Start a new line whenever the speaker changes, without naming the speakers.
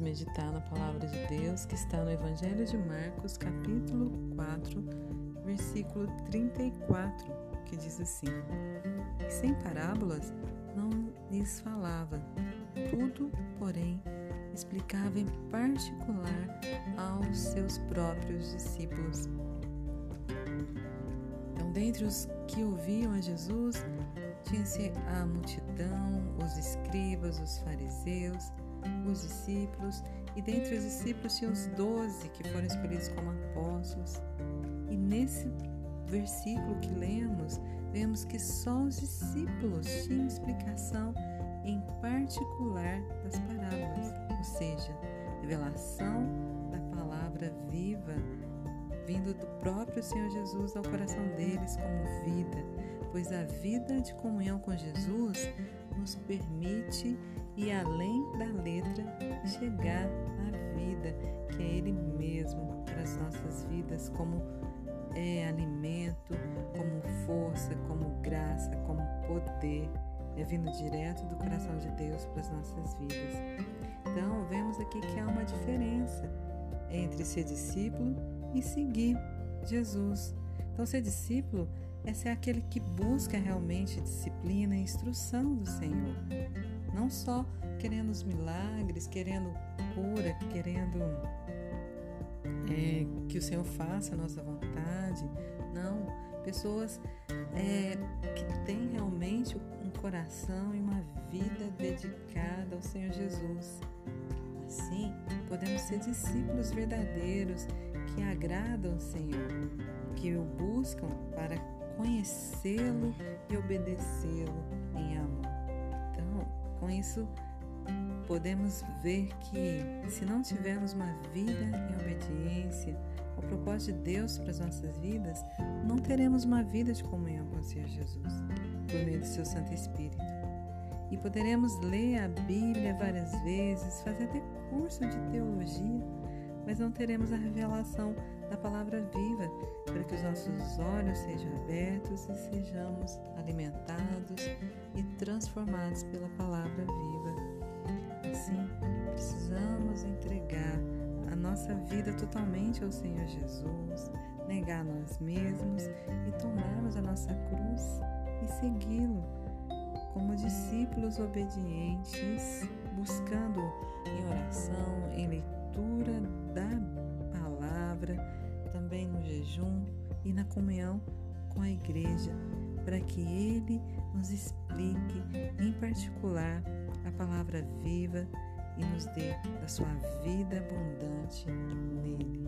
meditar na palavra de Deus que está no Evangelho de Marcos, capítulo 4, versículo 34, que diz assim: Sem parábolas não lhes falava, tudo, porém, explicava em particular aos seus próprios discípulos. Então, dentre os que ouviam a Jesus, tinha-se a multidão, os escribas, os fariseus, os discípulos, e dentre os discípulos tinha os doze que foram escolhidos como apóstolos. E nesse versículo que lemos, vemos que só os discípulos tinham explicação em particular das parábolas, ou seja, revelação da palavra viva vindo do próprio Senhor Jesus ao coração deles como vida, pois a vida de comunhão com Jesus nos permite ir além da letra chegar à vida, que é Ele mesmo para as nossas vidas, como é, alimento, como força, como graça, como poder. É vindo direto do coração de Deus para as nossas vidas. Então, vemos aqui que há uma diferença entre ser discípulo e seguir Jesus. Então, ser discípulo é ser aquele que busca realmente disciplina e instrução do Senhor. Não só querendo os milagres, querendo cura, querendo é, que o Senhor faça a nossa vontade. Não, pessoas é, que têm realmente um coração e uma vida dedicada ao Senhor Jesus. Assim, podemos ser discípulos verdadeiros que agradam o Senhor, que o buscam para conhecê-lo e obedecê-lo em amor. Então, com isso, podemos ver que se não tivermos uma vida em obediência ao propósito de Deus para as nossas vidas, não teremos uma vida de comunhão com o Senhor Jesus, por meio do seu Santo Espírito. E poderemos ler a Bíblia várias vezes, fazer até curso de teologia, mas não teremos a revelação da palavra viva nossos olhos sejam abertos e sejamos alimentados e transformados pela palavra viva. Assim, precisamos entregar a nossa vida totalmente ao Senhor Jesus, negar nós mesmos e tomarmos a nossa cruz e segui-lo como discípulos obedientes, buscando em e na comunhão com a igreja, para que Ele nos explique em particular a palavra viva e nos dê da sua vida abundante nele.